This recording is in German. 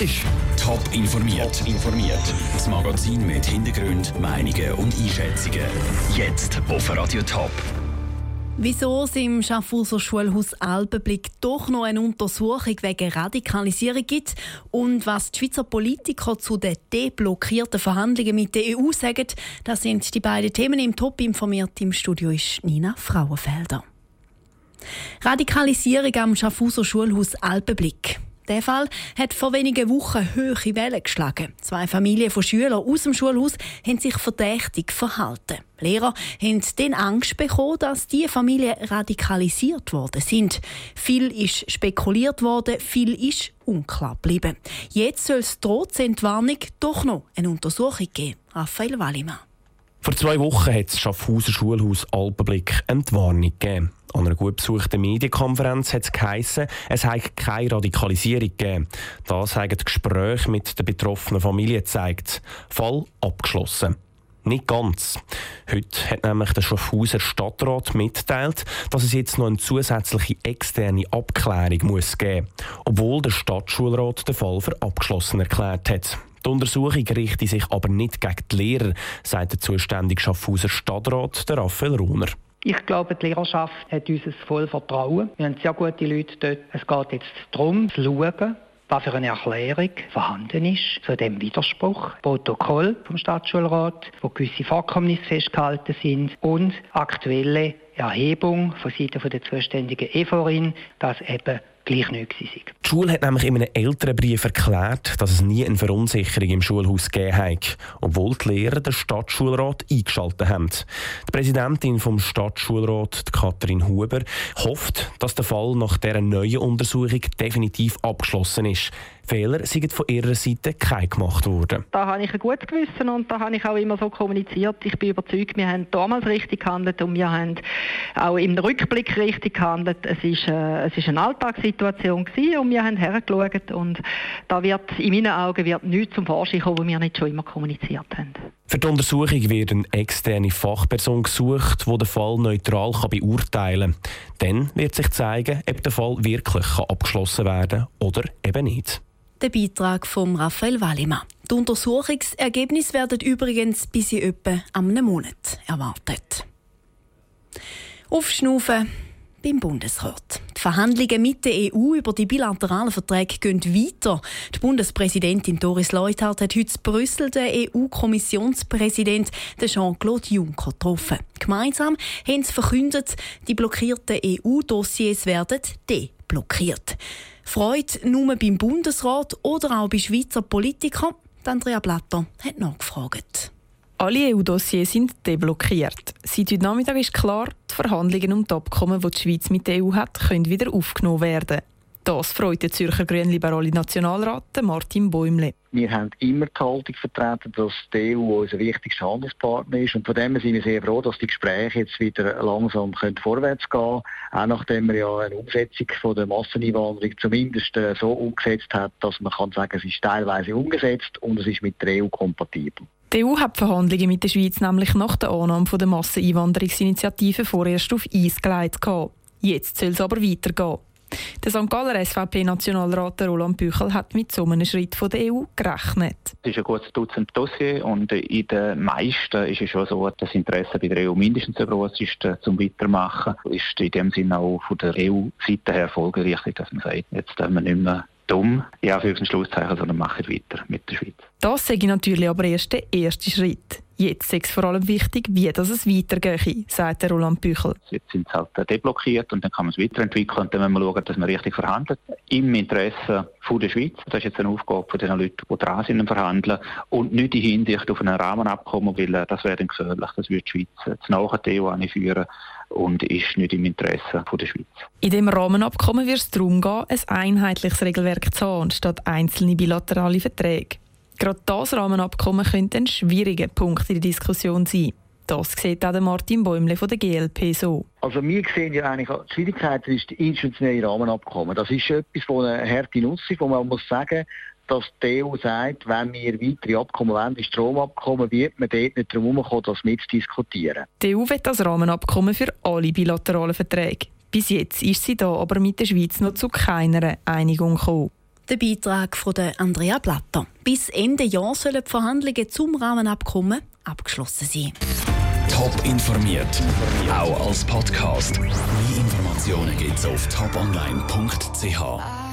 ist Top informiert. Top informiert. Das Magazin mit Hintergrund, Meinungen und Einschätzungen. Jetzt auf Radio Top. Wieso es im Schaffhauser Schulhaus Alpenblick doch noch eine Untersuchung wegen Radikalisierung gibt und was die Schweizer Politiker zu den deblockierten Verhandlungen mit der EU sagen, das sind die beiden Themen im Top informiert. Im Studio ist Nina Frauenfelder. Radikalisierung am Schaffhauser Schulhaus Alpenblick. Der Fall hat vor wenigen Wochen hohe Wellen geschlagen. Zwei Familien von Schülern aus dem Schulhaus haben sich verdächtig verhalten. Lehrer haben dann Angst bekommen, dass diese Familien radikalisiert worden sind. Viel ist spekuliert worden, viel ist unklar geblieben. Jetzt soll es trotz Entwarnung doch noch eine Untersuchung geben. Raphael Wallimann. Vor zwei Wochen hat das Schaffhauser Schulhaus Alpenblick Entwarnung gegeben. An einer gut besuchten Medienkonferenz hat es geheissen, es habe keine Radikalisierung gegeben. Das haben die Gespräche mit der betroffenen Familie gezeigt. Fall abgeschlossen. Nicht ganz. Heute hat nämlich der Schaffhauser Stadtrat mitgeteilt, dass es jetzt noch eine zusätzliche externe Abklärung muss geben muss, obwohl der Stadtschulrat den Fall für abgeschlossen erklärt hat. Die Untersuchung richtet sich aber nicht gegen die Lehrer, sagt der zuständige Schaffhauser Stadtrat, der Raphael Runer. Ich glaube, die Lehrerschaft hat uns voll Vertrauen. Wir haben sehr gute Leute dort. Es geht jetzt darum, zu schauen, was für eine Erklärung vorhanden ist zu dem Widerspruch. Protokoll vom Stadtschulrat, wo gewisse Vorkommnisse festgehalten sind und aktuelle Erhebung von Seiten der zuständigen EVORIN, dass eben gleich nicht sind. Die Schule hat nämlich in einem älteren Brief erklärt, dass es nie eine Verunsicherung im Schulhaus gegeben hat, obwohl die Lehrer den Stadtschulrat eingeschaltet haben. Die Präsidentin vom Stadtschulrat, Katrin Huber, hofft, dass der Fall nach dieser neuen Untersuchung definitiv abgeschlossen ist. Fehler sind von ihrer Seite kein gemacht worden. Da habe ich ein gutes Gewissen und da habe ich auch immer so kommuniziert. Ich bin überzeugt, wir haben damals richtig gehandelt und wir haben auch im Rückblick richtig gehandelt. Es ist, äh, eine Alltagssituation gewesen und wir haben hergeschaut und da wird in meinen Augen wird nichts zum Vorschein kommen, was wir nicht schon immer kommuniziert haben. Für die Untersuchung wird eine externe Fachperson gesucht, die den Fall neutral kann beurteilen kann. Dann wird sich zeigen, ob der Fall wirklich abgeschlossen werden kann oder eben nicht. Der Beitrag von Raphael Wallimann. Die Untersuchungsergebnisse werden übrigens bis in etwa einem Monat erwartet. Aufschnaufen beim Bundesrat. Die Verhandlungen mit der EU über die bilateralen Verträge gehen weiter. Die Bundespräsidentin Doris Leuthard hat heute in Brüssel den EU-Kommissionspräsident Jean-Claude Juncker getroffen. Gemeinsam haben sie verkündet, die blockierten EU-Dossiers werden deblockiert. Freude nur beim Bundesrat oder auch bei Schweizer Politikern? Andrea Blatter hat nachgefragt. Alle EU-Dossiers sind deblockiert. Seit heute Nachmittag ist klar, die Verhandlungen um das Abkommen, das die Schweiz mit der EU hat, können wieder aufgenommen werden. Das freut der Zürcher grünliberale Nationalrat Martin Bäumle. Wir haben immer die Haltung vertreten, dass die EU unser wichtigster Handelspartner ist. Und von dem sind wir sehr froh, dass die Gespräche jetzt wieder langsam vorwärts gehen können. Auch nachdem wir ja eine Umsetzung von der Masseneinwanderung zumindest äh, so umgesetzt hat, dass man kann sagen, es ist teilweise umgesetzt und es ist mit der EU kompatibel. Die EU hat Verhandlungen mit der Schweiz nämlich nach der Annahme der Masseneinwanderungsinitiative vorerst auf Eis gelegt. Jetzt soll es aber weitergehen. Der St. Galler SVP-Nationalrat Roland Büchel hat mit so einem Schritt von der EU gerechnet. Es ist ein gutes Dutzend Dossier und in den meisten ist es schon so, dass das Interesse bei der EU mindestens so groß ist, äh, zum Weitermachen. Ist in dem Sinne auch von der EU-Seite her folgerichtig, dass man sagt, jetzt dürfen wir nicht mehr dumm, ja, für Schlusszeichen, sondern machen weiter mit der Schweiz. Das sage ich natürlich aber erst der erste Schritt. Jetzt ist es vor allem wichtig, wie das es weitergeht, sagt Roland Büchel. Jetzt sind sie halt deblockiert und dann kann man es weiterentwickeln und dann müssen wir schauen, dass man richtig verhandelt. Im Interesse der Schweiz. Das ist jetzt eine Aufgabe von den Leuten, die dran sind verhandeln und nicht in Hinsicht auf ein Rahmenabkommen, weil äh, das wäre dann gefährlich. Das würde die Schweiz äh, zu nahe EU anführen und ist nicht im Interesse der Schweiz. In dem Rahmenabkommen wird es darum gehen, ein einheitliches Regelwerk zu haben, statt einzelne bilaterale Verträge. Gerade das Rahmenabkommen könnte ein schwieriger Punkt in der Diskussion sein. Das sieht auch Martin Bäumle von der GLP so. Also wir sehen ja eigentlich, die Schwierigkeit ist das institutionelle Rahmenabkommen. Das ist etwas von einer harte Nutzung, wo man muss sagen, dass die EU sagt, wenn wir weitere Abkommen wollen, wie Stromabkommen, wird man dort nicht darum herumkommen, das mitzudiskutieren. Die EU wird das Rahmenabkommen für alle bilateralen Verträge. Bis jetzt ist sie da aber mit der Schweiz noch zu keiner Einigung gekommen. Der Beitrag von Andrea Blatter. Bis Ende Jahr sollen die Verhandlungen zum Rahmenabkommen abgeschlossen sein. Top informiert, auch als Podcast. Mehr Informationen gibt's auf toponline.ch.